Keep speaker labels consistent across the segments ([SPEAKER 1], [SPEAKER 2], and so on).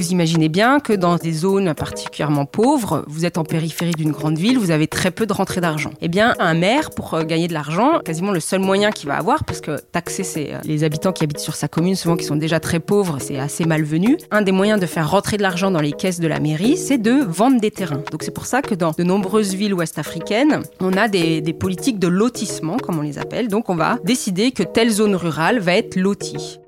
[SPEAKER 1] Vous imaginez bien que dans des zones particulièrement pauvres, vous êtes en périphérie d'une grande ville, vous avez très peu de rentrée d'argent. Eh bien, un maire, pour euh, gagner de l'argent, quasiment le seul moyen qu'il va avoir, parce que taxer c'est euh, les habitants qui habitent sur sa commune, souvent qui sont déjà très pauvres, c'est assez malvenu. Un des moyens de faire rentrer de l'argent dans les caisses de la mairie, c'est de vendre des terrains. Donc c'est pour ça que dans de nombreuses villes ouest-africaines, on a des, des politiques de lotissement, comme on les appelle. Donc on va décider que telle zone rurale va être lotie.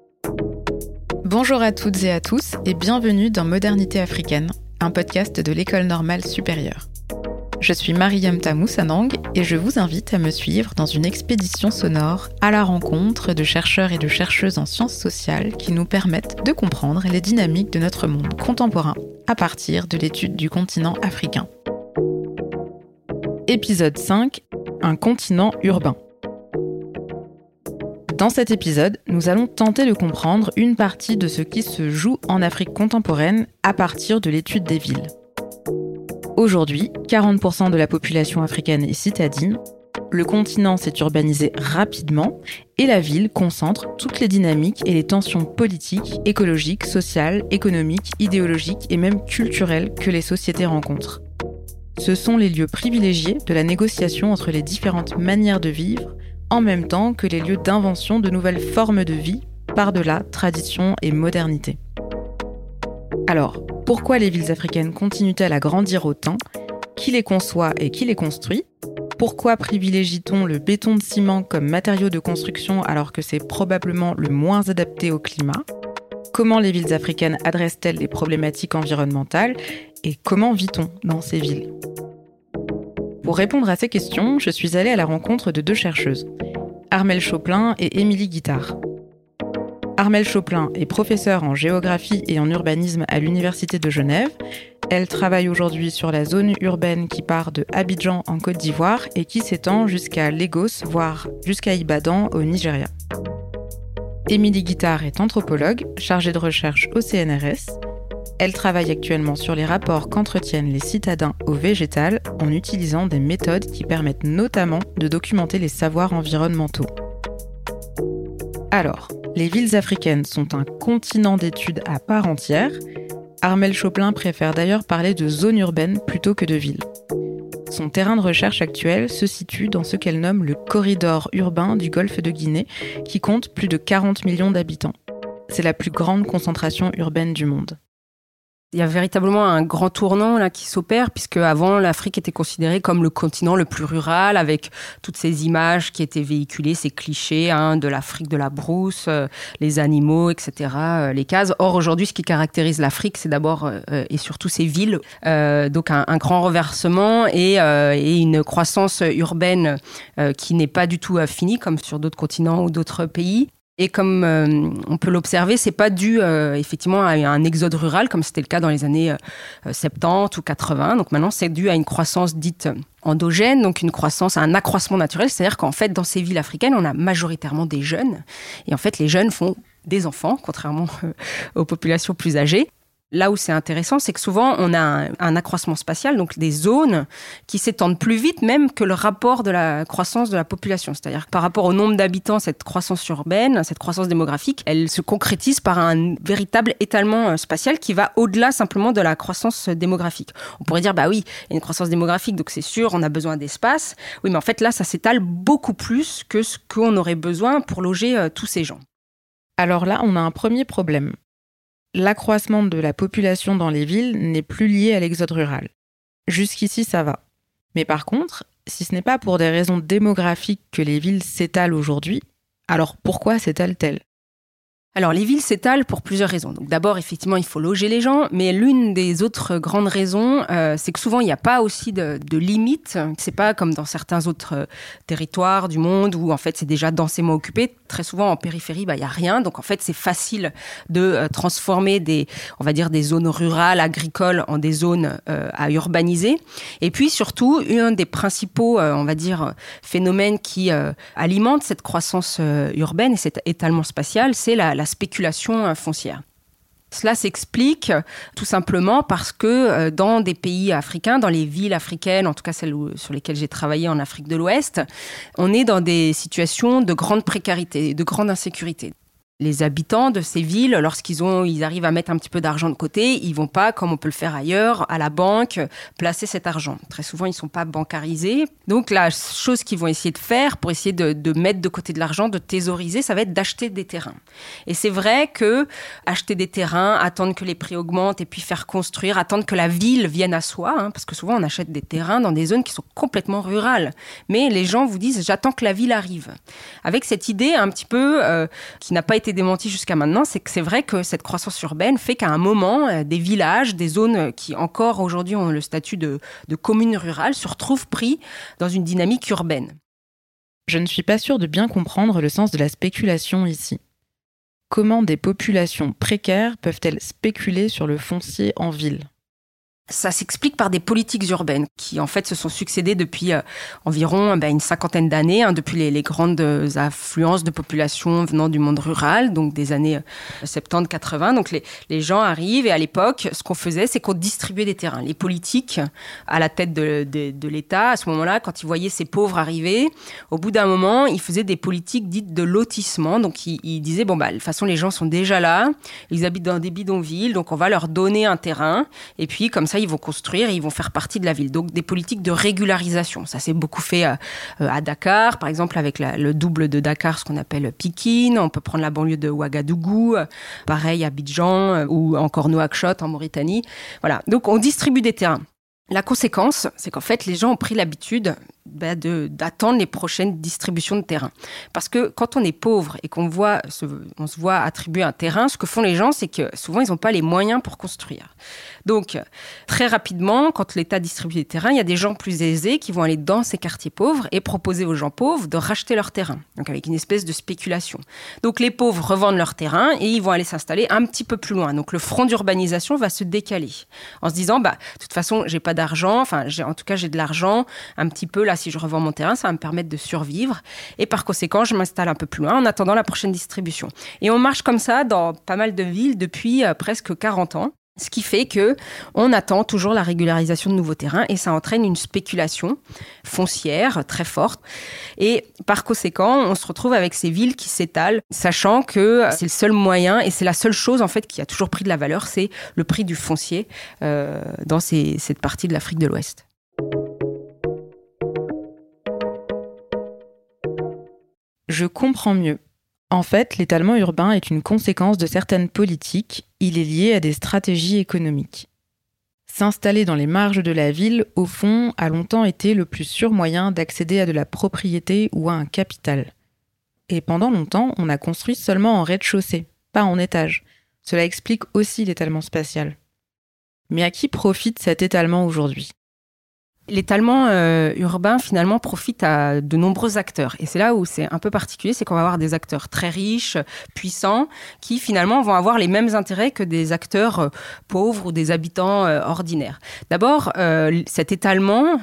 [SPEAKER 2] Bonjour à toutes et à tous et bienvenue dans Modernité africaine, un podcast de l'École normale supérieure. Je suis Mariam Tamou Sanang et je vous invite à me suivre dans une expédition sonore à la rencontre de chercheurs et de chercheuses en sciences sociales qui nous permettent de comprendre les dynamiques de notre monde contemporain à partir de l'étude du continent africain. Épisode 5 Un continent urbain. Dans cet épisode, nous allons tenter de comprendre une partie de ce qui se joue en Afrique contemporaine à partir de l'étude des villes. Aujourd'hui, 40% de la population africaine est citadine, le continent s'est urbanisé rapidement et la ville concentre toutes les dynamiques et les tensions politiques, écologiques, sociales, économiques, idéologiques et même culturelles que les sociétés rencontrent. Ce sont les lieux privilégiés de la négociation entre les différentes manières de vivre, en même temps que les lieux d'invention de nouvelles formes de vie par-delà tradition et modernité. Alors, pourquoi les villes africaines continuent-elles à grandir autant? Qui les conçoit et qui les construit? Pourquoi privilégie-t-on le béton de ciment comme matériau de construction alors que c'est probablement le moins adapté au climat? Comment les villes africaines adressent-elles les problématiques environnementales? Et comment vit-on dans ces villes? Pour répondre à ces questions, je suis allée à la rencontre de deux chercheuses, Armel Choplin et Émilie Guittard. Armel Choplin est professeure en géographie et en urbanisme à l'Université de Genève. Elle travaille aujourd'hui sur la zone urbaine qui part de Abidjan en Côte d'Ivoire et qui s'étend jusqu'à Lagos, voire jusqu'à Ibadan au Nigeria. Émilie Guittard est anthropologue, chargée de recherche au CNRS. Elle travaille actuellement sur les rapports qu'entretiennent les citadins au végétal en utilisant des méthodes qui permettent notamment de documenter les savoirs environnementaux. Alors, les villes africaines sont un continent d'études à part entière. Armel Choplin préfère d'ailleurs parler de zones urbaines plutôt que de villes. Son terrain de recherche actuel se situe dans ce qu'elle nomme le corridor urbain du golfe de Guinée, qui compte plus de 40 millions d'habitants. C'est la plus grande concentration urbaine du monde.
[SPEAKER 1] Il y a véritablement un grand tournant là qui s'opère puisque avant l'Afrique était considérée comme le continent le plus rural avec toutes ces images qui étaient véhiculées, ces clichés hein, de l'Afrique de la brousse, euh, les animaux, etc., euh, les cases. Or aujourd'hui, ce qui caractérise l'Afrique, c'est d'abord euh, et surtout ses villes. donc un, grand reversement et, et une croissance urbaine qui n'est pas du tout finie comme sur d'autres continents ou d'autres pays. Et comme euh, on peut l'observer, c'est pas dû euh, effectivement à un exode rural comme c'était le cas dans les années 70 euh, ou 80. Donc maintenant, c'est dû à une croissance dite endogène, donc une croissance, un accroissement naturel. C'est-à-dire qu'en fait, dans ces villes africaines, on a majoritairement des jeunes. Et en fait, les jeunes font des enfants, contrairement aux populations plus âgées. Là où c'est intéressant, c'est que souvent on a un, accroissement spatial, donc des zones qui s'étendent plus vite même que le rapport de la croissance de la population. C'est-à-dire que par rapport au nombre d'habitants, cette croissance urbaine, cette croissance démographique, elle se concrétise par un véritable étalement euh, spatial qui va au-delà simplement de la croissance démographique. On pourrait dire, bah oui, il y a une croissance démographique, donc c'est sûr, on a besoin d'espace. Oui, mais en fait là, ça s'étale beaucoup plus que ce qu'on aurait besoin pour loger euh, tous ces gens.
[SPEAKER 2] Alors là, on a un premier problème l'accroissement de la population dans les villes n'est plus lié à l'exode rural. Jusqu'ici, ça va. Mais par contre, si ce n'est pas pour des raisons démographiques que les villes s'étalent aujourd'hui, alors pourquoi s'étalent-elles?
[SPEAKER 1] Alors les villes s'étalent pour plusieurs raisons. Donc d'abord effectivement il faut loger les gens, mais l'une des autres grandes raisons, euh, c'est que souvent il n'y a pas aussi de, de limites. C'est pas comme dans certains autres euh, territoires du monde où en fait c'est déjà densément occupé. Très souvent en périphérie bah il y a rien, donc en fait c'est facile de euh, transformer des, on va dire des zones rurales agricoles en des zones à urbaniser. Et puis surtout un des principaux, on va dire phénomènes qui alimentent cette croissance urbaine et cet étalement spatial, c'est la spéculation euh, foncière. Cela s'explique euh, tout simplement parce que euh, dans des pays africains, dans les villes africaines, en tout cas celles sur lesquelles j'ai travaillé en Afrique de l'Ouest, on est dans des situations de grande précarité, de grande insécurité. Les habitants de ces villes, lorsqu'ils ont, ils arrivent à mettre un petit peu d'argent de côté, ils vont pas, comme on peut le faire ailleurs, à la banque, placer cet argent. Très souvent, ils sont pas bancarisés. Donc, la chose qu'ils vont essayer de faire pour essayer de, de mettre de côté de l'argent, de thésauriser, ça va être d'acheter des terrains. Et c'est vrai que acheter des terrains, attendre que les prix augmentent et puis faire construire, attendre que la ville vienne à soi, hein, parce que souvent on achète des terrains dans des zones qui sont complètement rurales. Mais les gens vous disent j'attends que la ville arrive. Avec cette idée un petit peu euh, qui n'a pas été démentie jusqu'à maintenant, c'est que c'est vrai que cette croissance urbaine fait qu'à un moment, euh, des villages, des zones qui encore aujourd'hui ont le statut de, de communes rurales se retrouvent pris dans une dynamique urbaine.
[SPEAKER 2] Je ne suis pas sûre de bien comprendre le sens de la spéculation ici. Comment des populations précaires peuvent-elles spéculer sur le foncier en ville?
[SPEAKER 1] Ça s'explique par des politiques urbaines qui en fait se sont succédées depuis euh, environ ben, une cinquantaine d'années, hein, depuis les, grandes affluences de population venant du monde rural, donc des années 70-80. Euh, donc les, gens arrivent et à l'époque, ce qu'on faisait, c'est qu'on distribuait des terrains. Les politiques, à la tête de, l'État, à ce moment-là, quand ils voyaient ces pauvres arriver, au bout d'un moment, ils faisaient des politiques dites de lotissement. Donc ils, disaient, bon, bah, de toute façon, les gens sont déjà là, ils habitent dans des bidonvilles, donc on va leur donner un terrain, et puis comme ils vont construire et ils vont faire partie de la ville. Donc des politiques de régularisation. Ça s'est beaucoup fait à, euh, à, Dakar, par exemple avec le double de Dakar, ce qu'on appelle Pikine. On peut prendre la banlieue de Ouagadougou, pareil à Abidjan euh, ou encore Nouakchott en Mauritanie. Voilà. Donc on distribue des terrains. La conséquence, c'est qu'en fait, les gens ont pris l'habitude bah, d'attendre les prochaines distributions de terrain. Parce que quand on est pauvre et qu'on voit, on se voit attribuer un terrain, ce que font les gens, c'est que souvent, ils n'ont pas les moyens pour construire. Donc, très rapidement, quand l'État distribue des terrains, il y a des gens plus aisés qui vont aller dans ces quartiers pauvres et proposer aux gens pauvres de racheter leur terrain. Donc, avec une espèce de spéculation. Donc, les pauvres revendent leur terrain et ils vont aller s'installer un petit peu plus loin. Donc, le front d'urbanisation va se décaler en se disant, bah, de toute façon, j'ai pas d'argent. Enfin, en tout cas, j'ai de l'argent un petit peu là. Si je revends mon terrain, ça va me permettre de survivre. Et par conséquent, je m'installe un peu plus loin en attendant la prochaine distribution. Et on marche comme ça dans pas mal de villes depuis euh, presque 40 ans. Ce qui fait que on attend toujours la régularisation de nouveaux terrains et ça entraîne une spéculation foncière très forte. Et par conséquent, on se retrouve avec ces villes qui s'étalent, sachant que c'est le seul moyen et c'est la seule chose en fait qui a toujours pris de la valeur, c'est le prix du foncier euh, dans cette partie de l'Afrique de l'Ouest.
[SPEAKER 2] Je comprends mieux. En fait, l'étalement urbain est une conséquence de certaines politiques, il est lié à des stratégies économiques. S'installer dans les marges de la ville, au fond, a longtemps été le plus sûr moyen d'accéder à de la propriété ou à un capital. Et pendant longtemps, on a construit seulement en rez-de-chaussée, pas en étage. Cela explique aussi l'étalement spatial. Mais à qui profite cet étalement aujourd'hui?
[SPEAKER 1] L'étalement euh, urbain, finalement, profite à de nombreux acteurs. Et c'est là où c'est un peu particulier, c'est qu'on va avoir des acteurs très riches, puissants, qui finalement vont avoir les mêmes intérêts que des acteurs euh, pauvres ou des habitants euh, ordinaires. D'abord, cet étalement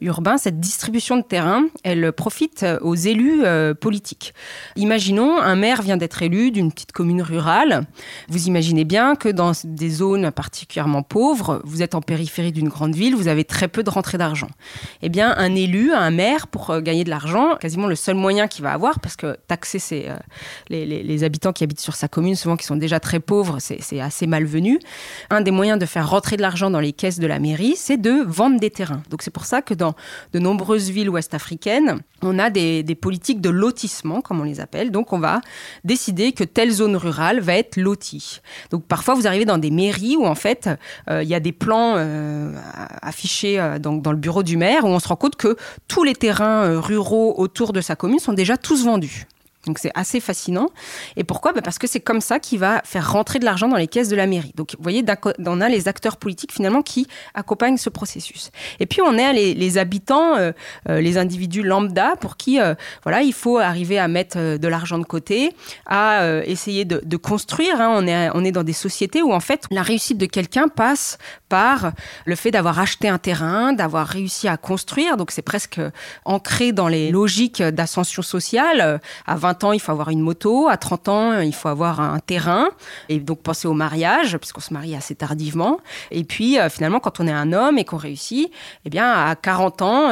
[SPEAKER 1] urbain, cette distribution de terrain, elle profite aux élus politiques. Imaginons, un maire vient d'être élu d'une petite commune rurale. Vous imaginez bien que dans des zones particulièrement pauvres, vous êtes en périphérie d'une grande ville, vous avez très peu de rentrées d'argent. Eh bien, un élu, un maire, pour euh, gagner de l'argent, quasiment le seul moyen qu'il va avoir, parce que taxer euh, les, habitants qui habitent sur sa commune, souvent qui sont déjà très pauvres, c'est assez malvenu. Un des moyens de faire rentrer de l'argent dans les caisses de la mairie, c'est de vendre des terrains. Donc c'est pour ça que dans de nombreuses villes ouest-africaines, on a des, politiques de lotissement, comme on les appelle. Donc on va décider que telle zone rurale va être lotie. Donc parfois vous arrivez dans des mairies où en fait euh, il y a des plans affichés euh, dans, dans le bureau du maire où on se rend compte que tous les terrains euh, ruraux autour de sa commune sont déjà tous vendus. Donc c'est assez fascinant. Et pourquoi? Bah Parce que c'est comme ça qu'il va faire rentrer de l'argent dans les caisses de la mairie. Donc vous voyez, on a les acteurs politiques finalement qui accompagnent ce processus. Et puis on a les, habitants, euh, euh, les individus lambda pour qui euh, voilà, il faut arriver à mettre de l'argent de côté, à essayer de, de construire. Hein. On, est, on est dans des sociétés où en fait la réussite de quelqu'un passe par le fait d'avoir acheté un terrain, d'avoir réussi à construire. Donc c'est presque ancré dans les logiques d'ascension sociale. À 20 20 ans, il faut avoir une moto. À 30 ans, il faut avoir un terrain. Et donc penser au mariage, puisqu'on se marie assez tardivement. Et puis finalement, quand on est un homme et qu'on réussit, eh bien à 40 ans,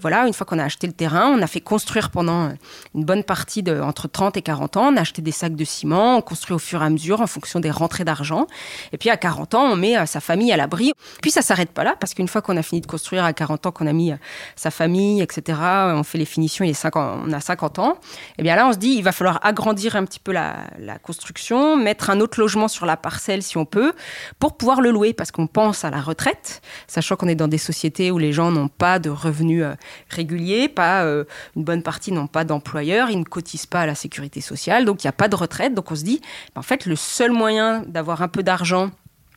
[SPEAKER 1] voilà, une fois qu'on a acheté le terrain, on a fait construire pendant une bonne partie de entre 30 et 40 ans, on a acheté des sacs de ciment, on construit au fur et à mesure en fonction des rentrées d'argent. Et puis à 40 ans, on met sa famille à l'abri. Puis ça s'arrête pas là, parce qu'une fois qu'on a fini de construire à 40 ans, qu'on a mis sa famille, etc., on fait les finitions, il est 50, on a 50 ans, et eh bien là, on se il va falloir agrandir un petit peu la, construction, mettre un autre logement sur la parcelle si on peut, pour pouvoir le louer, parce qu'on pense à la retraite, sachant qu'on est dans des sociétés où les gens n'ont pas de revenus euh, réguliers, pas euh, une bonne partie n'ont pas d'employeur, ils ne cotisent pas à la sécurité sociale, donc il n'y a pas de retraite. Donc on se dit, en fait, le seul moyen d'avoir un peu d'argent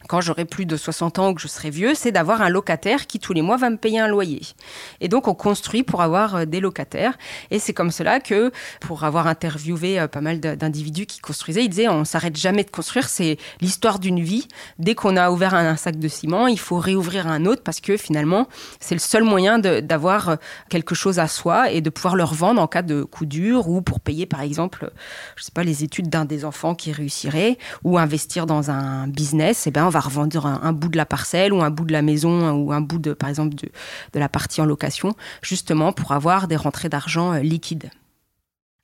[SPEAKER 1] quand j'aurai plus de 60 ans ou que je serai vieux, c'est d'avoir un locataire qui tous les mois va me payer un loyer. Et donc on construit pour avoir euh, des locataires. Et c'est comme cela que, pour avoir interviewé euh, pas mal d'individus qui construisaient, ils disaient on s'arrête jamais de construire, c'est l'histoire d'une vie. Dès qu'on a ouvert un, sac de ciment, il faut réouvrir un autre parce que finalement c'est le seul moyen d'avoir euh, quelque chose à soi et de pouvoir le revendre en cas de coup dur ou pour payer par exemple, je sais pas, les études d'un des enfants qui réussirait ou investir dans un business. Et eh ben va revendre un, bout de la parcelle ou un bout de la maison ou un bout de, par exemple, de, de la partie en location, justement pour avoir des rentrées d'argent euh, liquides.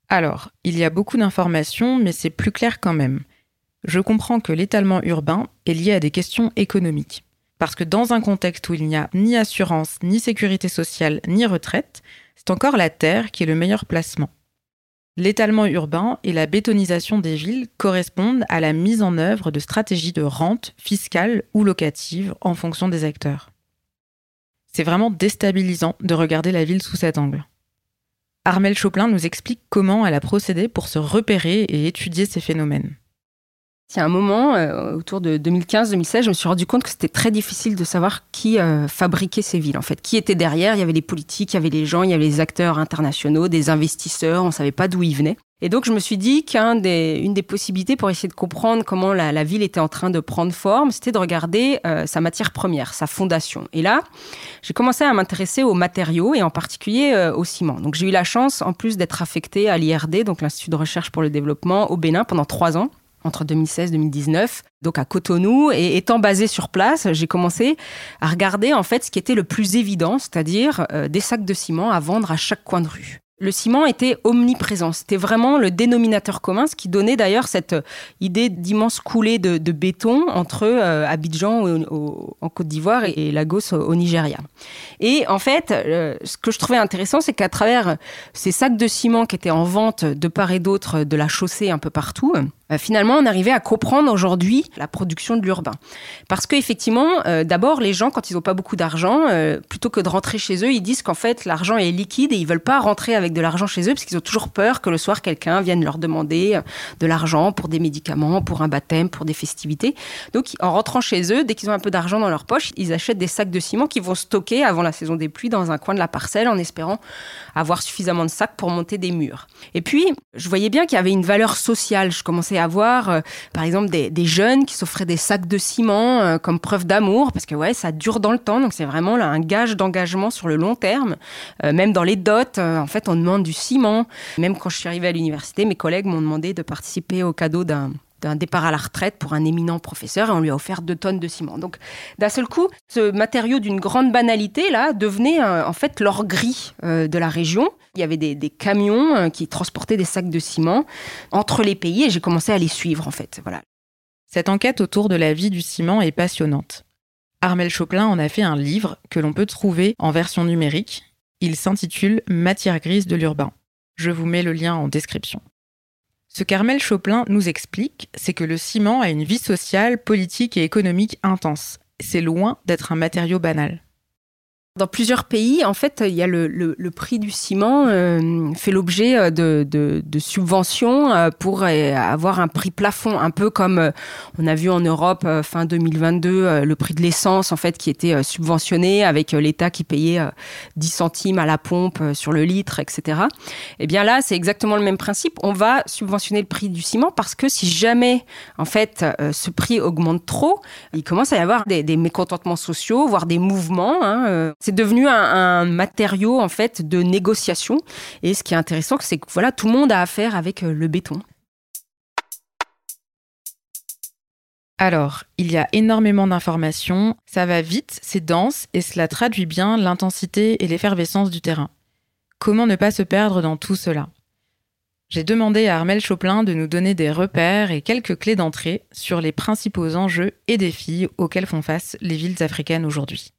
[SPEAKER 2] Alors, il y a beaucoup d'informations, mais c'est plus clair quand même. Je comprends que l'étalement urbain est lié à des questions économiques. Parce que dans un contexte où il n'y a ni assurance, ni sécurité sociale, ni retraite, c'est encore la terre qui est le meilleur placement. L'étalement urbain et la bétonisation des villes correspondent à la mise en œuvre de stratégies de rente fiscale ou locative en fonction des acteurs. C'est vraiment déstabilisant de regarder la ville sous cet angle. Armel Choplin nous explique comment elle a procédé pour se repérer et étudier ces phénomènes.
[SPEAKER 1] Il y a un moment, euh, autour de 2015-2016, je me suis rendu compte que c'était très difficile de savoir qui euh, fabriquait ces villes. En fait, qui était derrière? Il y avait les politiques, il y avait les gens, il y avait les acteurs internationaux, des investisseurs. On ne savait pas d'où ils venaient. Et donc, je me suis dit qu'une des, possibilités pour essayer de comprendre comment la, ville était en train de prendre forme, c'était de regarder euh, sa matière première, sa fondation. Et là, j'ai commencé à m'intéresser aux matériaux et en particulier au ciment. Donc, j'ai eu la chance, en plus d'être affectée à l'IRD, donc l'Institut de recherche pour le développement, au Bénin pendant trois ans entre 2016 et 2019, donc à Cotonou. Et étant basé sur place, j'ai commencé à regarder en fait ce qui était le plus évident, c'est-à-dire euh, des sacs de ciment à vendre à chaque coin de rue le ciment était omniprésent. C'était vraiment le dénominateur commun, ce qui donnait d'ailleurs cette idée d'immense coulée de, béton entre euh, Abidjan en Côte d'Ivoire et, Lagos au, Nigeria. Et en fait, euh, ce que je trouvais intéressant, c'est qu'à travers ces sacs de ciment qui étaient en vente de part et d'autre de la chaussée un peu partout, euh, finalement, on arrivait à comprendre aujourd'hui la production de l'urbain. Parce qu'effectivement, d'abord, les gens, quand ils n'ont pas beaucoup d'argent, plutôt que de rentrer chez eux, ils disent qu'en fait, l'argent est liquide et ils veulent pas rentrer avec de l'argent chez eux parce qu'ils ont toujours peur que le soir quelqu'un vienne leur demander euh, de l'argent pour des médicaments, pour un baptême, pour des festivités. Donc en rentrant chez eux, dès qu'ils ont un peu d'argent dans leur poche, ils achètent des sacs de ciment qu'ils vont stocker avant la saison des pluies dans un coin de la parcelle en espérant avoir suffisamment de sacs pour monter des murs. Et puis, je voyais bien qu'il y avait une valeur sociale. Je commençais à voir, euh, par exemple, des, jeunes qui s'offraient des sacs de ciment euh, comme preuve d'amour, parce que ouais, ça dure dans le temps, donc c'est vraiment là un gage d'engagement sur le long terme. même dans les dots, en fait, on demande du ciment. Même quand je suis arrivée à l'université, mes collègues m'ont demandé de participer au cadeau d'un d'un départ à la retraite pour un éminent professeur et on lui a offert deux tonnes de ciment. Donc d'un seul coup, ce matériau d'une grande banalité là devenait euh, en fait l'or gris euh, de la région. Il y avait des, camions euh, qui transportaient des sacs de ciment entre les pays et j'ai commencé à les suivre en fait. Voilà.
[SPEAKER 2] Cette enquête autour de la vie du ciment est passionnante. Armel Choplin en a fait un livre que l'on peut trouver en version numérique il s'intitule Matière grise de l'urbain. Je vous mets le lien en description. Ce qu'Armel Choplin nous explique, c'est que le ciment a une vie sociale, politique et économique intense. C'est loin d'être un matériau banal.
[SPEAKER 1] Dans plusieurs pays, en fait, il y a le, prix du ciment euh, fait l'objet euh, de, de, de, subventions euh, pour avoir un prix plafond, un peu comme on a vu en Europe fin 2022 le prix de l'essence en fait qui était subventionné avec l'État qui payait 10 centimes à la pompe sur le litre, etc. Et eh bien là, c'est exactement le même principe. On va subventionner le prix du ciment parce que si jamais en fait ce prix augmente trop, il commence à y avoir des, des mécontentements sociaux, voire des mouvements. Hein, C'est devenu un, matériau en fait de négociation. Et ce qui est intéressant, c'est que voilà, tout le monde a affaire avec le béton.
[SPEAKER 2] Alors, il y a énormément d'informations, ça va vite, c'est dense et cela traduit bien l'intensité et l'effervescence du terrain. Comment ne pas se perdre dans tout cela? J'ai demandé à Armel Choplin de nous donner des repères et quelques clés d'entrée sur les principaux enjeux et défis auxquels font face les villes africaines aujourd'hui.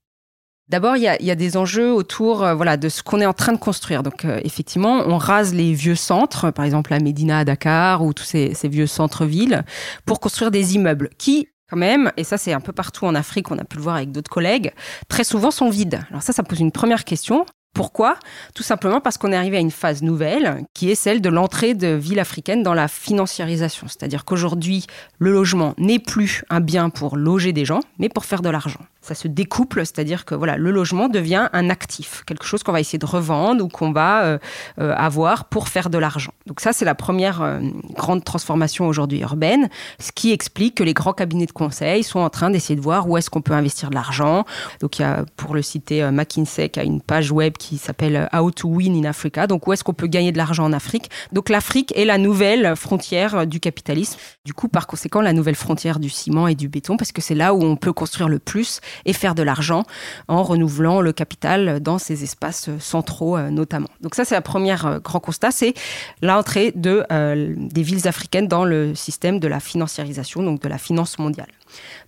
[SPEAKER 1] D'abord, il y, a, des enjeux autour euh, de ce qu'on est en train de construire. Donc, euh, effectivement, on rase les vieux centres, par exemple la Médina à Dakar ou tous ces, vieux centres-villes, pour construire des immeubles qui, quand même, et ça c'est un peu partout en Afrique, on a pu le voir avec d'autres collègues, très souvent sont vides. Alors ça, ça pose une première question. Pourquoi? Tout simplement parce qu'on est arrivé à une phase nouvelle qui est celle de l'entrée de villes africaines dans la financiarisation. C'est-à-dire qu'aujourd'hui, le logement n'est plus un bien pour loger des gens, mais pour faire de l'argent ça se découple, c'est-à-dire que voilà, le logement devient un actif, quelque chose qu'on va essayer de revendre ou qu'on va euh, euh, avoir pour faire de l'argent. Donc ça, c'est la première euh, grande transformation aujourd'hui urbaine, ce qui explique que les grands cabinets de conseil sont en train d'essayer de voir où est-ce qu'on peut investir de l'argent. Donc il y a, pour le citer, McKinsey qui a une page web qui s'appelle How to Win in Africa, donc où est-ce qu'on peut gagner de l'argent en Afrique? Donc l'Afrique est la nouvelle frontière du capitalisme. Du coup, par conséquent, la nouvelle frontière du ciment et du béton, parce que c'est là où on peut construire le plus et faire de l'argent en renouvelant le capital dans ces espaces centraux euh, notamment. Donc ça, c'est la première euh, grand constat, c'est l'entrée de, euh, des villes africaines dans le système de la financiarisation, donc de la finance mondiale.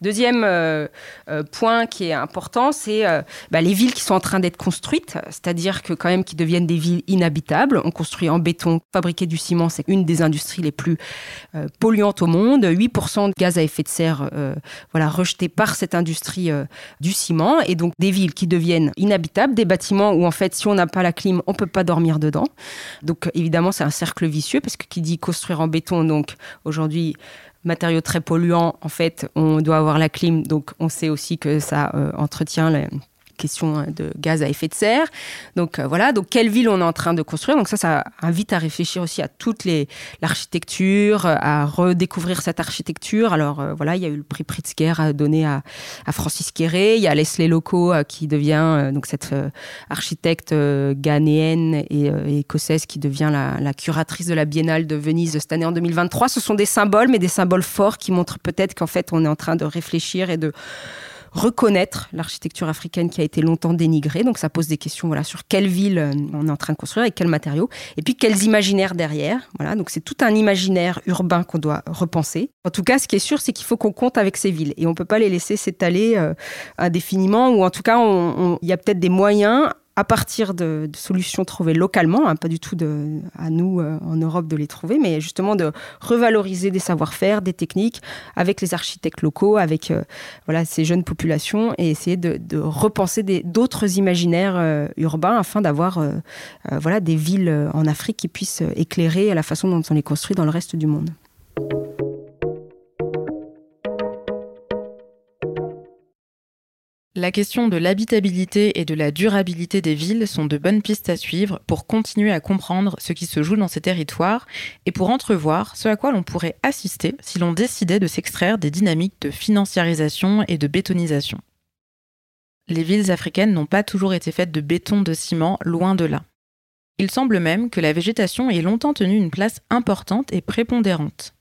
[SPEAKER 1] Deuxième euh, euh, point qui est important, c'est euh, bah, les villes qui sont en train d'être construites, c'est-à-dire que quand même qui deviennent des villes inhabitables. On construit en béton, fabriquer du ciment, c'est une des industries les plus polluantes au monde. 8% de gaz à effet de serre, voilà, rejetés par cette industrie du ciment, et donc des villes qui deviennent inhabitables, des bâtiments où en fait, si on n'a pas la clim, on peut pas dormir dedans. Donc évidemment, c'est un cercle vicieux parce que qui dit construire en béton, donc aujourd'hui matériaux très polluants, en fait, on doit avoir la clim, donc on sait aussi que ça euh, entretient les, question hein, de gaz à effet de serre. Donc euh, voilà, donc quelle ville on est en train de construire? Donc ça, ça invite à réfléchir aussi à toute l'architecture, à redécouvrir cette architecture. Alors euh, voilà, il y a eu le prix Pritzker donné à, à Francis Quéré. Il y a Leslie Loco euh, qui devient donc cette architecte ghanéenne et, écossaise qui devient la, la, curatrice de la Biennale de Venise cette année en 2023. Ce sont des symboles, mais des symboles forts qui montrent peut-être qu'en fait on est en train de réfléchir et de reconnaître l'architecture africaine qui a été longtemps dénigrée. Donc ça pose des questions voilà, sur quelle ville euh, on est en train de construire, avec quels matériaux, et puis quels imaginaires derrière. Voilà, donc c'est tout un imaginaire urbain qu'on doit repenser. En tout cas, ce qui est sûr, c'est qu'il faut qu'on compte avec ces villes, et on ne peut pas les laisser s'étaler euh, indéfiniment, ou en tout cas, il y a peut-être des moyens à partir de, solutions trouvées localement, hein, pas du tout à nous euh, en Europe de les trouver, mais justement de revaloriser des savoir-faire, des techniques avec les architectes locaux, avec euh, voilà ces jeunes populations et essayer de, repenser d'autres imaginaires euh, urbains afin d'avoir voilà des villes en Afrique qui puissent éclairer à la façon dont on les construit dans le reste du monde.
[SPEAKER 2] La question de l'habitabilité et de la durabilité des villes sont de bonnes pistes à suivre pour continuer à comprendre ce qui se joue dans ces territoires et pour entrevoir ce à quoi l'on pourrait assister si l'on décidait de s'extraire des dynamiques de financiarisation et de bétonisation. Les villes africaines n'ont pas toujours été faites de béton, de ciment, loin de là. Il semble même que la végétation ait longtemps tenu une place importante et prépondérante.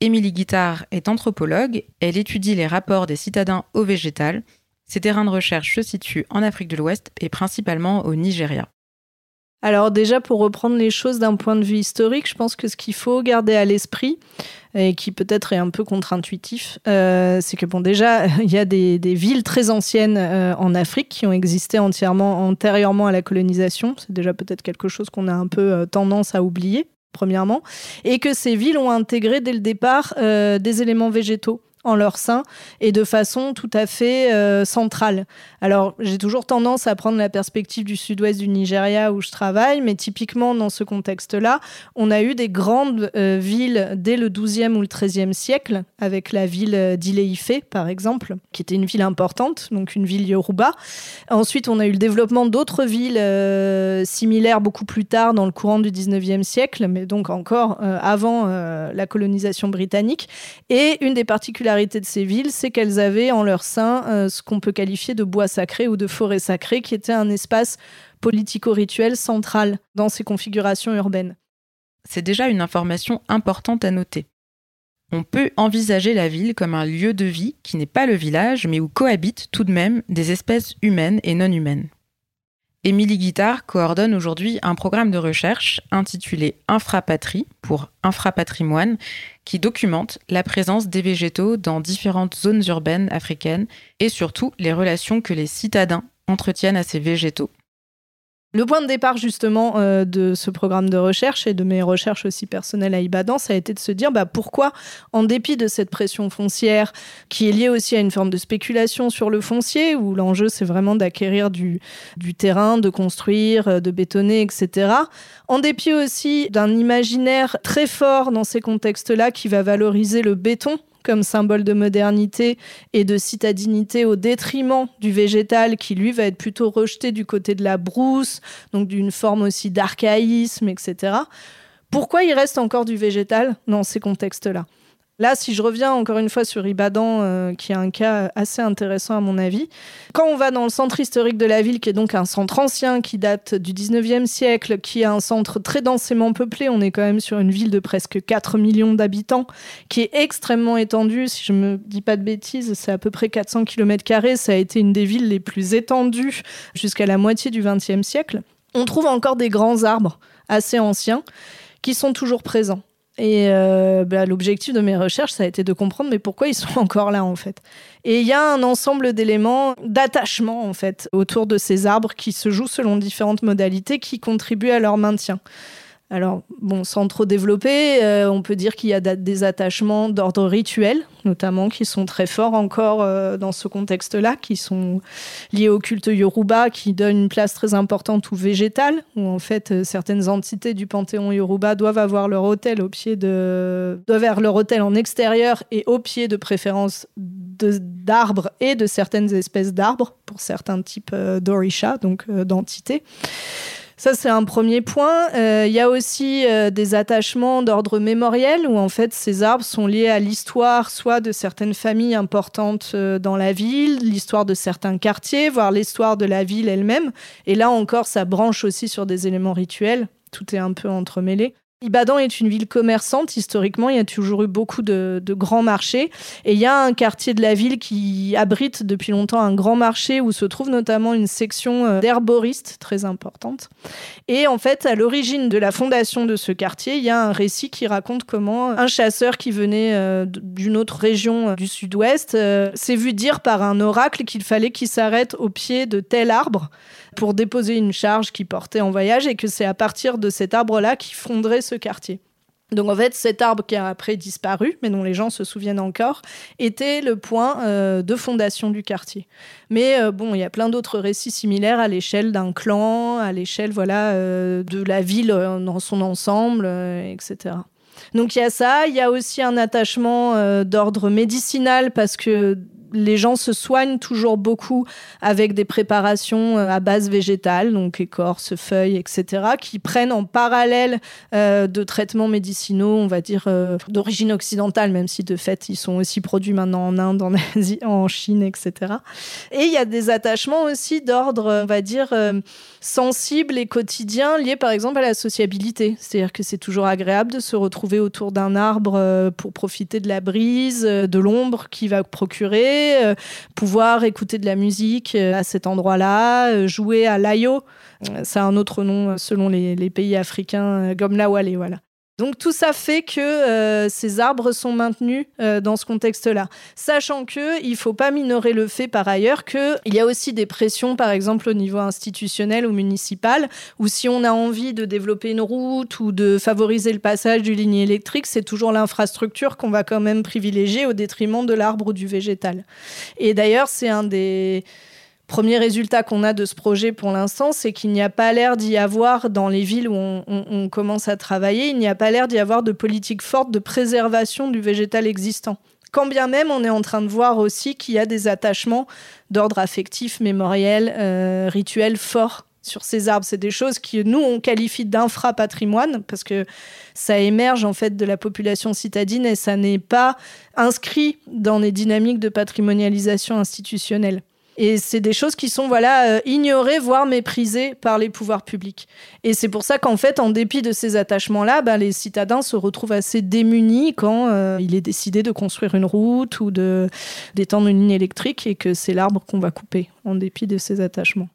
[SPEAKER 2] Émilie Guittard est anthropologue, elle étudie les rapports des citadins au végétal ces terrains de recherche se situent en Afrique de l'Ouest et principalement au Nigeria.
[SPEAKER 3] Alors déjà, pour reprendre les choses d'un point de vue historique, je pense que ce qu'il faut garder à l'esprit, et qui peut-être est un peu contre-intuitif, euh, c'est que bon déjà, il y a des, villes très anciennes euh, en Afrique qui ont existé entièrement antérieurement à la colonisation. C'est déjà peut-être quelque chose qu'on a un peu euh, tendance à oublier premièrement, et que ces villes ont intégré dès le départ des éléments végétaux en leur sein et de façon tout à fait euh, centrale. Alors, j'ai toujours tendance à prendre la perspective du sud-ouest du Nigeria où je travaille, mais typiquement dans ce contexte-là, on a eu des grandes euh, villes dès le 12e ou le 13e siècle, avec la ville d'Ile-Ife, par exemple, qui était une ville importante, donc une ville Yoruba. Ensuite, on a eu le développement d'autres villes euh, similaires beaucoup plus tard dans le courant du 19e siècle, mais donc encore avant la colonisation britannique. Et une des particularités de ces villes, c'est qu'elles avaient en leur sein euh, ce qu'on peut qualifier de bois sacré ou de forêt sacrée, qui était un espace politico-rituel central dans ces configurations urbaines.
[SPEAKER 2] C'est déjà une information importante à noter. On peut envisager la ville comme un lieu de vie qui n'est pas le village, mais où cohabitent tout de même des espèces humaines et non humaines. Émilie Guittard coordonne aujourd'hui un programme de recherche intitulé Infrapatrie pour Infrapatrimoine qui documente la présence des végétaux dans différentes zones urbaines africaines et surtout les relations que les citadins entretiennent à ces végétaux.
[SPEAKER 3] Le point de départ justement euh, de ce programme de recherche et de mes recherches aussi personnelles à Ibadan, ça a été de se dire bah, pourquoi, en dépit de cette pression foncière qui est liée aussi à une forme de spéculation sur le foncier, où l'enjeu c'est vraiment d'acquérir du, du terrain, de construire, euh, de bétonner, etc. En dépit aussi d'un imaginaire très fort dans ces contextes-là qui va valoriser le béton comme symbole de modernité et de citadinité au détriment du végétal qui lui va être plutôt rejeté du côté de la brousse, donc d'une forme aussi d'archaïsme, etc. Pourquoi il reste encore du végétal dans ces contextes-là? Là, si je reviens encore une fois sur Ibadan, euh, qui est un cas assez intéressant à mon avis, quand on va dans le centre historique de la ville, qui est donc un centre ancien qui date du 19e siècle, qui est un centre très densément peuplé, on est quand même sur une ville de presque 4 millions d'habitants, qui est extrêmement étendue, si je me dis pas de bêtises, c'est à peu près 400 km, ça a été une des villes les plus étendues jusqu'à la moitié du 20e siècle. On trouve encore des grands arbres assez anciens qui sont toujours présents. Et euh, bah, l'objectif de mes recherches, ça a été de comprendre mais pourquoi ils sont encore là en fait. Et il y a un ensemble d'éléments d'attachement en fait autour de ces arbres qui se jouent selon différentes modalités qui contribuent à leur maintien. Alors, bon, sans trop développer, euh, on peut dire qu'il y a des attachements d'ordre rituel, notamment, qui sont très forts encore euh, dans ce contexte-là, qui sont liés au culte Yoruba, qui donne une place très importante au végétal, où en fait, euh, certaines entités du panthéon Yoruba doivent avoir leur hôtel au pied de. doivent avoir leur hôtel en extérieur et au pied de préférence d'arbres et de certaines espèces d'arbres, pour certains types d'orisha, donc d'entités. Ça, c'est un premier point. Euh, il y a aussi euh, des attachements d'ordre mémoriel où en fait ces arbres sont liés à l'histoire, soit de certaines familles importantes euh, dans la ville, l'histoire de certains quartiers, voire l'histoire de la ville elle-même. Et là encore, ça branche aussi sur des éléments rituels. Tout est un peu entremêlé. Ibadan est une ville commerçante. Historiquement, il y a toujours eu beaucoup de, grands marchés. Et il y a un quartier de la ville qui abrite depuis longtemps un grand marché où se trouve notamment une section euh, d'herboristes très importante. Et en fait, à l'origine de la fondation de ce quartier, il y a un récit qui raconte comment un chasseur qui venait euh, d'une autre région euh, du sud-ouest s'est vu dire par un oracle qu'il fallait qu'il s'arrête au pied de tel arbre pour déposer une charge qu'il portait en voyage et que c'est à partir de cet arbre-là qu'il fonderait ce quartier. Donc en fait, cet arbre qui a après disparu, mais dont les gens se souviennent encore, était le point euh, de fondation du quartier. Mais euh, bon, il y a plein d'autres récits similaires à l'échelle d'un clan, à l'échelle voilà euh, de la ville dans son ensemble, etc. Donc il y a ça, il y a aussi un attachement d'ordre médicinal parce que les gens se soignent toujours beaucoup avec des préparations euh, à base végétale, donc écorce, feuilles, etc., qui prennent en parallèle euh, de traitements médicinaux, on va dire, euh, d'origine occidentale, même si de fait, ils sont aussi produits maintenant en Inde, en Asie, en Chine, etc. Et il y a des attachements aussi d'ordre, on va dire, sensible et quotidien, liés par exemple à la sociabilité. C'est-à-dire que c'est toujours agréable de se retrouver autour d'un arbre pour profiter de la brise, de l'ombre qui va procurer euh, pouvoir écouter de la musique euh, à cet endroit-là, euh, jouer à l'ayo. C'est un autre nom selon les, pays africains, la voilà. Donc tout ça fait que ces arbres sont maintenus dans ce contexte-là, sachant que il faut pas minorer le fait par ailleurs que il y a aussi des pressions, par exemple au niveau institutionnel ou municipal, où si on a envie de développer une route ou de favoriser le passage du ligne électrique, c'est toujours l'infrastructure qu'on va quand même privilégier au détriment de l'arbre ou du végétal. Et d'ailleurs, c'est un des premier résultat qu'on a de ce projet pour l'instant, c'est qu'il n'y a pas l'air d'y avoir, dans les villes où on, commence à travailler, il n'y a pas l'air d'y avoir de politique forte de préservation du végétal existant. Quand bien même, on est en train de voir aussi qu'il y a des attachements d'ordre affectif, mémoriel, euh, rituel forts sur ces arbres. C'est des choses qui, nous, on qualifie d'infra-patrimoine parce que ça émerge en fait de la population citadine et ça n'est pas inscrit dans les dynamiques de patrimonialisation institutionnelle. Et c'est des choses qui sont voilà euh, ignorées, voire méprisées par les pouvoirs publics. Et c'est pour ça qu'en fait, en dépit de ces attachements-là, ben, les citadins se retrouvent assez démunis quand euh, il est décidé de construire une route ou d'étendre une ligne électrique et que c'est l'arbre qu'on va couper, en dépit de ces attachements.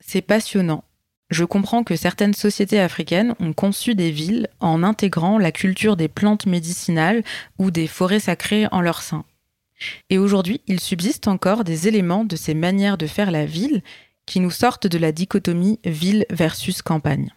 [SPEAKER 2] C'est passionnant. Je comprends que certaines sociétés africaines ont conçu des villes en intégrant la culture des plantes médicinales ou des forêts sacrées en leur sein. Et aujourd'hui, il subsiste encore des éléments de ces manières de faire la ville qui nous sortent de la dichotomie ville versus campagne.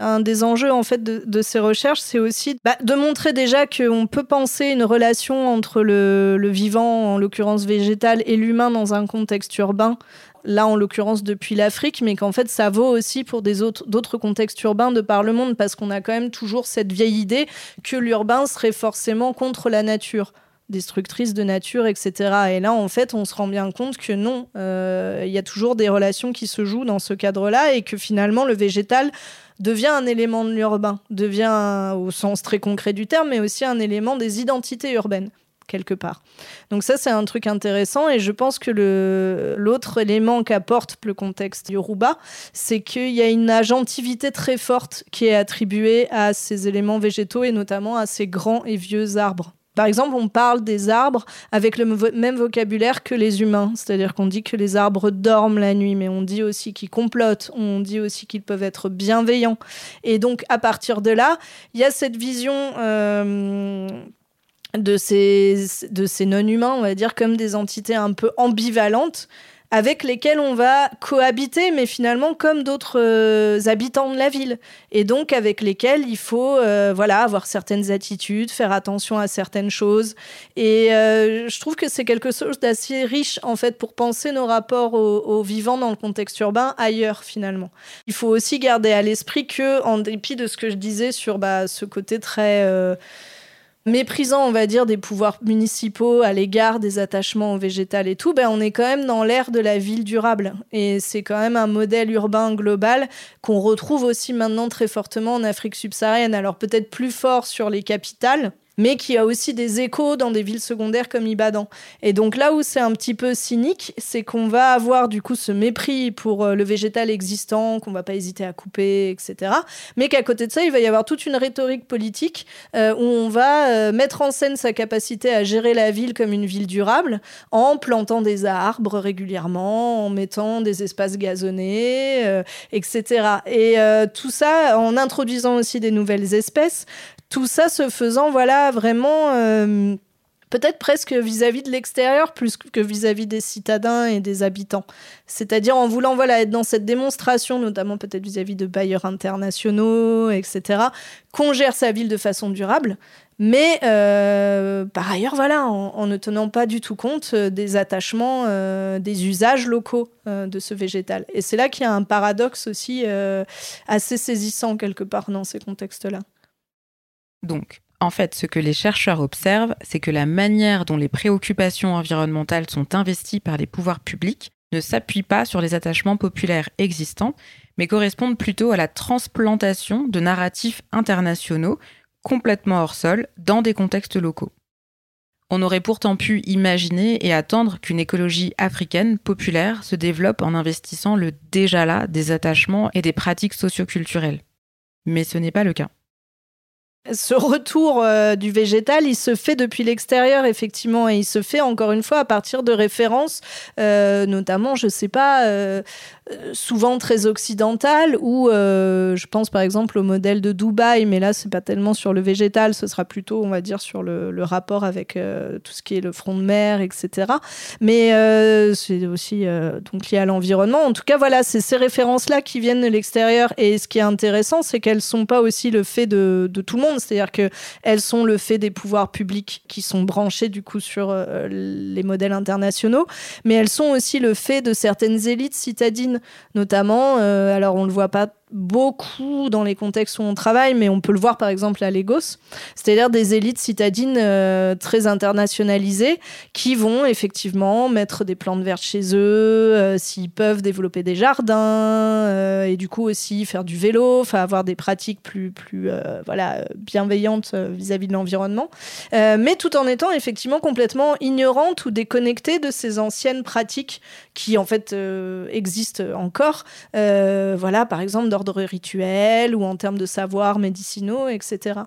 [SPEAKER 3] Un des enjeux en fait de, ces recherches, c'est aussi bah, de montrer déjà qu'on peut penser une relation entre le, vivant, en l'occurrence végétal, et l'humain dans un contexte urbain. Là, en l'occurrence, depuis l'Afrique, mais qu'en fait, ça vaut aussi pour d'autres contextes urbains de par le monde, parce qu'on a quand même toujours cette vieille idée que l'urbain serait forcément contre la nature destructrice de nature, etc. Et là, en fait, on se rend bien compte que non, euh, il y a toujours des relations qui se jouent dans ce cadre-là et que finalement, le végétal devient un élément de l'urbain, devient au sens très concret du terme, mais aussi un élément des identités urbaines quelque part. Donc ça, c'est un truc intéressant et je pense que l'autre élément qu'apporte le contexte Yoruba, c'est qu'il y a une agentivité très forte qui est attribuée à ces éléments végétaux et notamment à ces grands et vieux arbres. Par exemple, on parle des arbres avec le même vocabulaire que les humains, c'est-à-dire qu'on dit que les arbres dorment la nuit, mais on dit aussi qu'ils complotent, on dit aussi qu'ils peuvent être bienveillants. Et donc, à partir de là, il y a cette vision euh, de ces, de ces non-humains, on va dire, comme des entités un peu ambivalentes avec lesquels on va cohabiter, mais finalement comme d'autres euh, habitants de la ville. Et donc avec lesquels il faut euh, voilà, avoir certaines attitudes, faire attention à certaines choses. Et euh, je trouve que c'est quelque chose d'assez riche, en fait, pour penser nos rapports aux, vivants dans le contexte urbain ailleurs, finalement. Il faut aussi garder à l'esprit que, en dépit de ce que je disais sur bah, ce côté très méprisant, on va dire, des pouvoirs municipaux à l'égard des attachements au et tout, ben, on est quand même dans l'ère de la ville durable. Et c'est quand même un modèle urbain global qu'on retrouve aussi maintenant très fortement en Afrique subsaharienne. Alors peut-être plus fort sur les capitales, mais qui a aussi des échos dans des villes secondaires comme Ibadan. Et donc là où c'est un petit peu cynique, c'est qu'on va avoir du coup ce mépris pour euh, le végétal existant, qu'on va pas hésiter à couper, etc. Mais qu'à côté de ça, il va y avoir toute une rhétorique politique euh, où on va euh, mettre en scène sa capacité à gérer la ville comme une ville durable en plantant des arbres régulièrement, en mettant des espaces gazonnés, etc. Et tout ça en introduisant aussi des nouvelles espèces tout ça se faisant, voilà, vraiment euh, peut-être presque vis-à-vis de l'extérieur plus que vis-à-vis des citadins et des habitants. C'est-à-dire en voulant voilà être dans cette démonstration, notamment peut-être vis-à-vis de bailleurs internationaux, etc., qu'on gère sa ville de façon durable, mais euh, par ailleurs voilà en, ne tenant pas du tout compte euh, des attachements, des usages locaux de ce végétal. Et c'est là qu'il y a un paradoxe aussi assez saisissant quelque part dans ces contextes-là.
[SPEAKER 2] Donc, en fait, ce que les chercheurs observent, c'est que la manière dont les préoccupations environnementales sont investies par les pouvoirs publics ne s'appuie pas sur les attachements populaires existants, mais correspondent plutôt à la transplantation de narratifs internationaux complètement hors sol dans des contextes locaux. On aurait pourtant pu imaginer et attendre qu'une écologie africaine populaire se développe en investissant le déjà là des attachements et des pratiques socioculturelles. Mais ce n'est pas le cas
[SPEAKER 3] ce retour euh, du végétal, il se fait depuis l'extérieur, effectivement, et il se fait encore une fois à partir de références, euh, notamment, je sais pas, euh, souvent très occidentales, ou je pense par exemple au modèle de Dubaï, mais là, c'est pas tellement sur le végétal, ce sera plutôt, on va dire, sur le, rapport avec tout ce qui est le front de mer, etc. Mais c'est aussi donc lié à l'environnement. En tout cas, voilà, c'est ces références-là qui viennent de l'extérieur, et ce qui est intéressant, c'est qu'elles sont pas aussi le fait de tout le monde c'est-à-dire qu'elles sont le fait des pouvoirs publics qui sont branchés du coup sur euh, les modèles internationaux, mais elles sont aussi le fait de certaines élites citadines, notamment, euh, alors on le voit pas beaucoup dans les contextes où on travaille, mais on peut le voir par exemple à Lagos, c'est-à-dire des élites citadines euh, très internationalisées qui vont effectivement mettre des plantes vertes chez eux, euh, s'ils peuvent développer des jardins euh, et du coup aussi faire du vélo, avoir des pratiques plus plus voilà bienveillantes vis-à-vis de l'environnement, mais tout en étant effectivement complètement ignorantes ou déconnectées de ces anciennes pratiques qui en fait existent encore. voilà par exemple d'ordre rituel ou en termes de savoirs médicinaux, etc.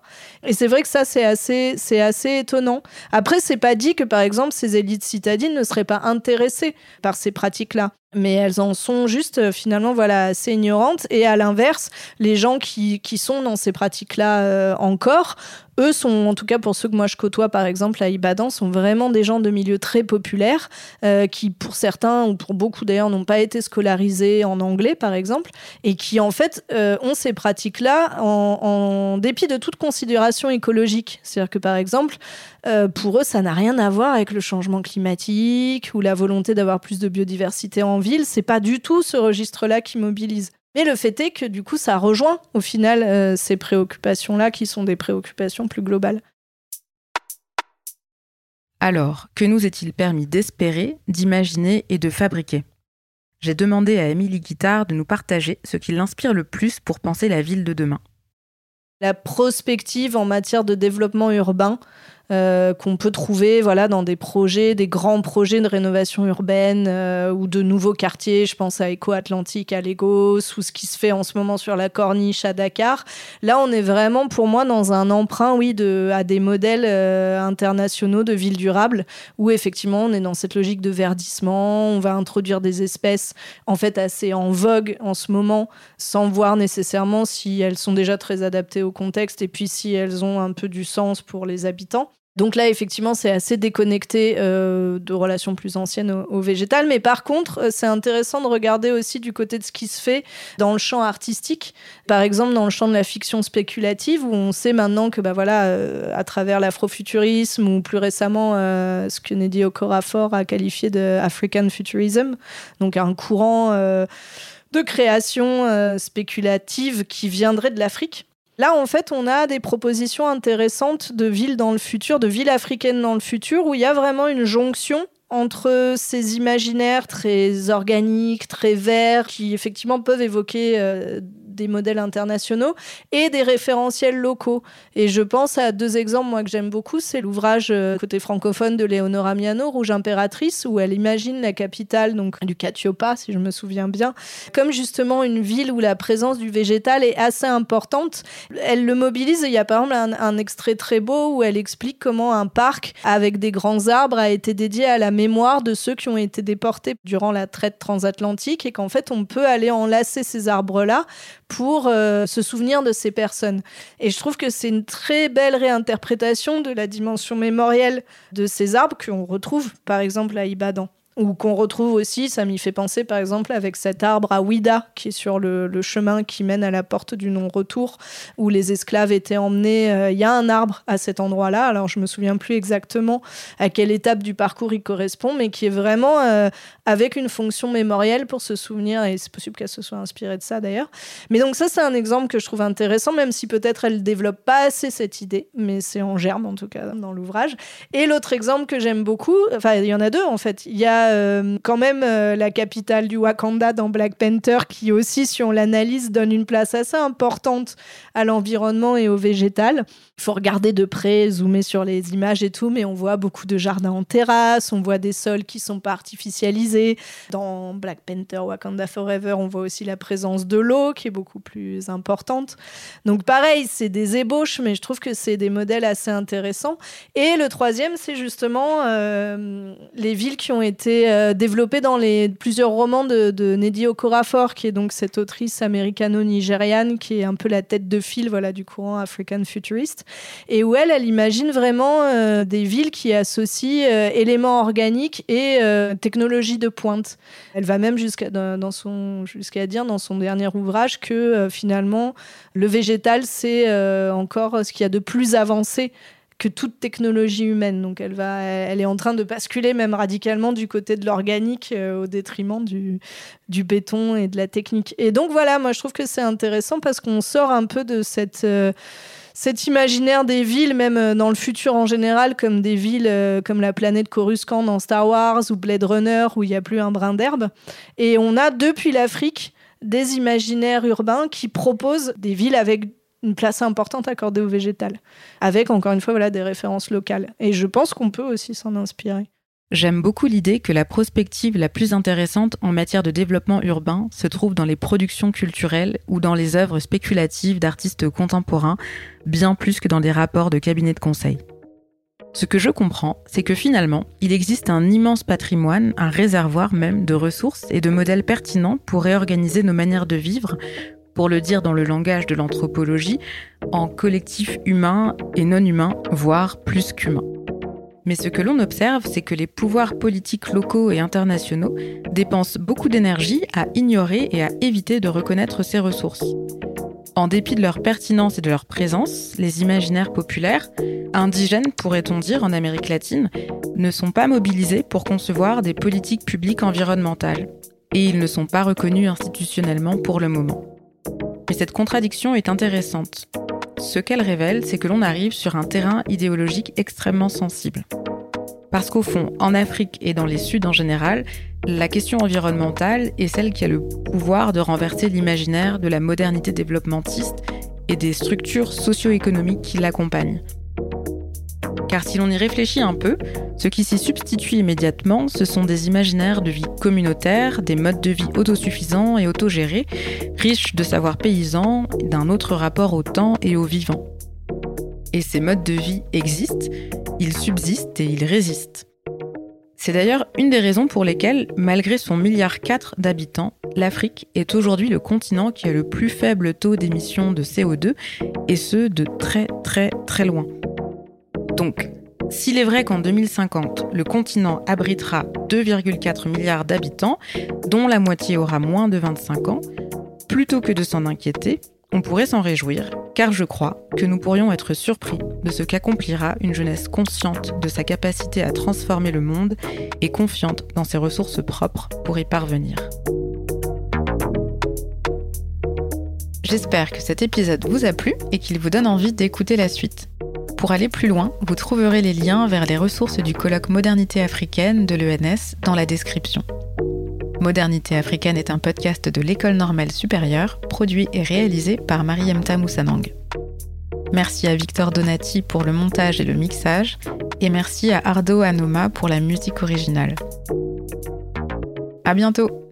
[SPEAKER 3] Et c'est vrai que ça, c'est assez, c'est assez étonnant. Après, c'est pas dit que, par exemple, ces élites citadines ne seraient pas intéressées par ces pratiques-là mais elles en sont juste euh, finalement voilà assez ignorantes. Et à l'inverse les gens qui, qui sont dans ces pratiques là euh, encore eux sont en tout cas pour ceux que moi je côtoie par exemple à Ibadan sont vraiment des gens de milieux très populaires euh, qui pour certains ou pour beaucoup d'ailleurs n'ont pas été scolarisés en anglais par exemple et qui en fait ont ces pratiques là en, en, dépit de toute considération écologique. C'est à dire que par exemple pour eux ça n'a rien à voir avec le changement climatique ou la volonté d'avoir plus de biodiversité en ville, c'est pas du tout ce registre-là qui mobilise. Mais le fait est que du coup, ça rejoint au final euh, ces préoccupations-là qui sont des préoccupations plus globales.
[SPEAKER 2] Alors, que nous est-il permis d'espérer, d'imaginer et de fabriquer? J'ai demandé à Émilie Guittard de nous partager ce qui l'inspire le plus pour penser la ville de demain.
[SPEAKER 3] La prospective en matière de développement urbain, euh, qu'on peut trouver voilà, dans des projets, des grands projets de rénovation urbaine euh, ou de nouveaux quartiers. Je pense à Eco-Atlantique à Lagos ou ce qui se fait en ce moment sur la Corniche à Dakar. Là, on est vraiment pour moi dans un emprunt oui, de, à des modèles euh, internationaux de villes durables où effectivement on est dans cette logique de verdissement. On va introduire des espèces en fait assez en vogue en ce moment sans voir nécessairement si elles sont déjà très adaptées au contexte et puis si elles ont un peu du sens pour les habitants. Donc là, effectivement, c'est assez déconnecté euh, de relations plus anciennes au, végétal. Mais par contre, euh, c'est intéressant de regarder aussi du côté de ce qui se fait dans le champ artistique. Par exemple, dans le champ de la fiction spéculative, où on sait maintenant que, bah voilà, euh, à travers l'afrofuturisme ou plus récemment ce que Neddy Okorafor a qualifié de African futurism, donc un courant de création spéculative qui viendrait de l'Afrique Là, en fait, on a des propositions intéressantes de villes dans le futur, de villes africaines dans le futur, où il y a vraiment une jonction entre ces imaginaires très organiques, très verts, qui effectivement peuvent évoquer euh, des modèles internationaux et des référentiels locaux. Et je pense à deux exemples, moi, que j'aime beaucoup. C'est l'ouvrage euh, côté francophone de Léonora Miano, Rouge Impératrice, où elle imagine la capitale donc, du Catiopa, si je me souviens bien, comme justement une ville où la présence du végétal est assez importante. Elle le mobilise. Il y a par exemple un, un extrait très beau où elle explique comment un parc avec des grands arbres a été dédié à la mémoire de ceux qui ont été déportés durant la traite transatlantique et qu'en fait on peut aller enlacer ces arbres-là pour euh, se souvenir de ces personnes. Et je trouve que c'est une très belle réinterprétation de la dimension mémorielle de ces arbres qu'on retrouve par exemple à Ibadan ou qu'on retrouve aussi, ça m'y fait penser par exemple avec cet arbre à Ouida qui est sur le, chemin qui mène à la porte du non-retour où les esclaves étaient emmenés. Euh, il y a un arbre à cet endroit-là, alors je me souviens plus exactement à quelle étape du parcours il correspond, mais qui est vraiment euh, avec une fonction mémorielle pour se souvenir, et c'est possible qu'elle se soit inspirée de ça d'ailleurs. Mais donc ça c'est un exemple que je trouve intéressant, même si peut-être elle développe pas assez cette idée, mais c'est en germe en tout cas dans l'ouvrage. Et l'autre exemple que j'aime beaucoup, enfin il y en a deux en fait, il y a euh, quand même euh, la capitale du Wakanda dans Black Panther qui aussi, si on l'analyse, donne une place assez importante à l'environnement et au végétal. Il faut regarder de près, zoomer sur les images et tout, mais on voit beaucoup de jardins en terrasse, on voit des sols qui sont pas artificialisés. Dans Black Panther, Wakanda Forever, on voit aussi la présence de l'eau qui est beaucoup plus importante. Donc pareil, c'est des ébauches, mais je trouve que c'est des modèles assez intéressants. Et le troisième, c'est justement euh, les villes qui ont été euh, développé dans les plusieurs romans de, de Neddy Okorafor, qui est donc cette autrice américano-nigériane qui est un peu la tête de file voilà, du courant African Futurist, et où elle, elle imagine vraiment euh, des villes qui associent euh, éléments organiques et technologie de pointe. Elle va même jusqu'à jusqu'à dire dans son dernier ouvrage que finalement le végétal c'est encore ce qu'il y a de plus avancé que toute technologie humaine. Donc elle va, elle est en train de basculer même radicalement du côté de l'organique au détriment du, du béton et de la technique. Et donc voilà, moi je trouve que c'est intéressant parce qu'on sort un peu de cette cet imaginaire des villes, même euh, dans le futur en général, comme des villes euh, comme la planète Coruscant dans Star Wars ou Blade Runner, où il n'y a plus un brin d'herbe. Et on a depuis l'Afrique des imaginaires urbains qui proposent des villes avec une place importante accordée au végétal, avec encore une fois voilà, des références locales. Et je pense qu'on peut aussi s'en inspirer.
[SPEAKER 2] J'aime beaucoup l'idée que la prospective la plus intéressante en matière de développement urbain se trouve dans les productions culturelles ou dans les œuvres spéculatives d'artistes contemporains, bien plus que dans des rapports de cabinets de conseil. Ce que je comprends, c'est que finalement, il existe un immense patrimoine, un réservoir même de ressources et de modèles pertinents pour réorganiser nos manières de vivre, pour le dire dans le langage de l'anthropologie, en collectif humain et non humain, voire plus qu'humain. Mais ce que l'on observe, c'est que les pouvoirs politiques locaux et internationaux dépensent beaucoup d'énergie à ignorer et à éviter de reconnaître ces ressources. En dépit de leur pertinence et de leur présence, les imaginaires populaires, indigènes pourrait-on dire en Amérique latine, ne sont pas mobilisés pour concevoir des politiques publiques environnementales. Et ils ne sont pas reconnus institutionnellement pour le moment. Mais cette contradiction est intéressante. Ce qu'elle révèle, c'est que l'on arrive sur un terrain idéologique extrêmement sensible. Parce qu'au fond, en Afrique et dans les Suds en général, la question environnementale est celle qui a le pouvoir de renverser l'imaginaire de la modernité développementiste et des structures socio-économiques qui l'accompagnent. Car si l'on y réfléchit un peu, ce qui s'y substitue immédiatement, ce sont des imaginaires de vie communautaire, des modes de vie autosuffisants et autogérés, riches de savoirs paysans, d'un autre rapport au temps et au vivant. Et ces modes de vie existent, ils subsistent et ils résistent. C'est d'ailleurs une des raisons pour lesquelles, malgré son milliard 4 d'habitants, l'Afrique est aujourd'hui le continent qui a le plus faible taux d'émission de CO2, et ce de très très très loin. Donc, s'il est vrai qu'en 2050, le continent abritera 2,4 milliards d'habitants, dont la moitié aura moins de 25 ans, plutôt que de s'en inquiéter, on pourrait s'en réjouir, car je crois que nous pourrions être surpris de ce qu'accomplira une jeunesse consciente de sa capacité à transformer le monde et confiante dans ses ressources propres pour y parvenir. J'espère que cet épisode vous a plu et qu'il vous donne envie d'écouter la suite. Pour aller plus loin, vous trouverez les liens vers les ressources du colloque Modernité africaine de l'ENS dans la description. Modernité africaine est un podcast de l'École normale supérieure, produit et réalisé par Mariemta Moussanang. Merci à Victor Donati pour le montage et le mixage, et merci à Ardo Anoma pour la musique originale. À bientôt!